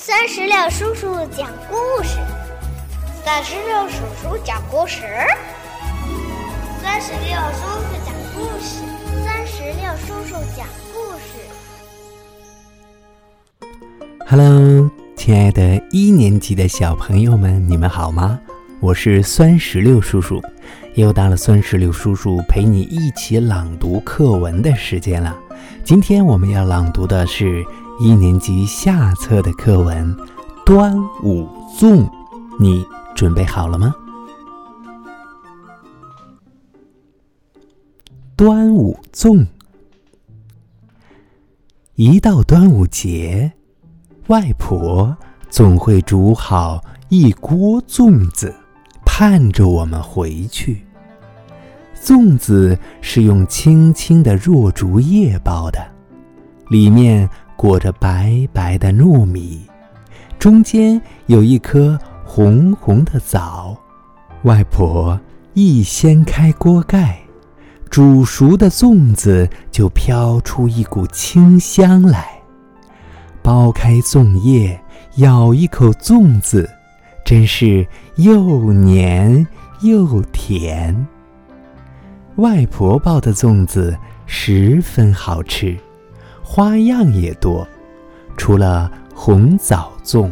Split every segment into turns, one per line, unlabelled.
三十六叔叔讲故事，
三十六叔叔讲故事，
三十六叔叔讲故事，三十六叔叔讲故
事。Hello，亲爱的一年级的小朋友们，你们好吗？我是酸石榴叔叔，又到了酸石榴叔叔陪你一起朗读课文的时间了。今天我们要朗读的是。一年级下册的课文《端午粽》，你准备好了吗？端午粽，一到端午节，外婆总会煮好一锅粽子，盼着我们回去。粽子是用青青的箬竹叶包的，里面。裹着白白的糯米，中间有一颗红红的枣。外婆一掀开锅盖，煮熟的粽子就飘出一股清香来。剥开粽叶，咬一口粽子，真是又黏又甜。外婆包的粽子十分好吃。花样也多，除了红枣粽，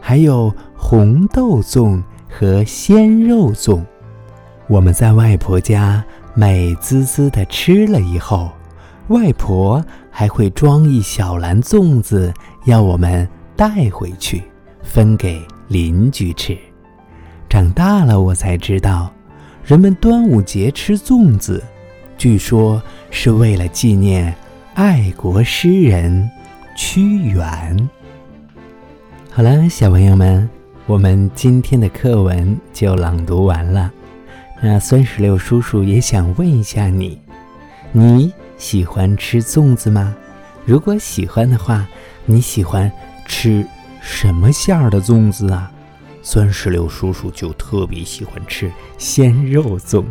还有红豆粽和鲜肉粽。我们在外婆家美滋滋的吃了以后，外婆还会装一小篮粽子，要我们带回去分给邻居吃。长大了，我才知道，人们端午节吃粽子，据说是为了纪念。爱国诗人屈原。好了，小朋友们，我们今天的课文就朗读完了。那酸石榴叔叔也想问一下你：你喜欢吃粽子吗？如果喜欢的话，你喜欢吃什么馅儿的粽子啊？酸石榴叔叔就特别喜欢吃鲜肉粽。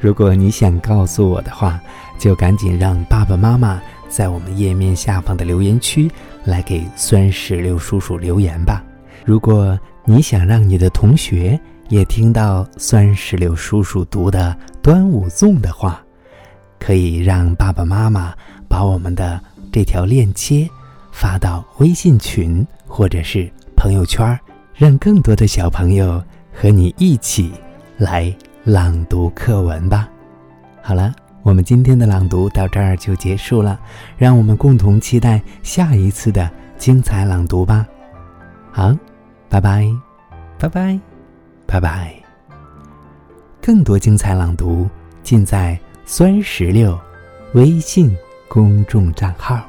如果你想告诉我的话，就赶紧让爸爸妈妈在我们页面下方的留言区来给酸石榴叔叔留言吧。如果你想让你的同学也听到酸石榴叔叔读的端午粽的话，可以让爸爸妈妈把我们的这条链接发到微信群或者是朋友圈，让更多的小朋友和你一起来。朗读课文吧。好了，我们今天的朗读到这儿就结束了，让我们共同期待下一次的精彩朗读吧。好，拜拜，拜拜，拜拜。更多精彩朗读尽在酸石榴微信公众账号。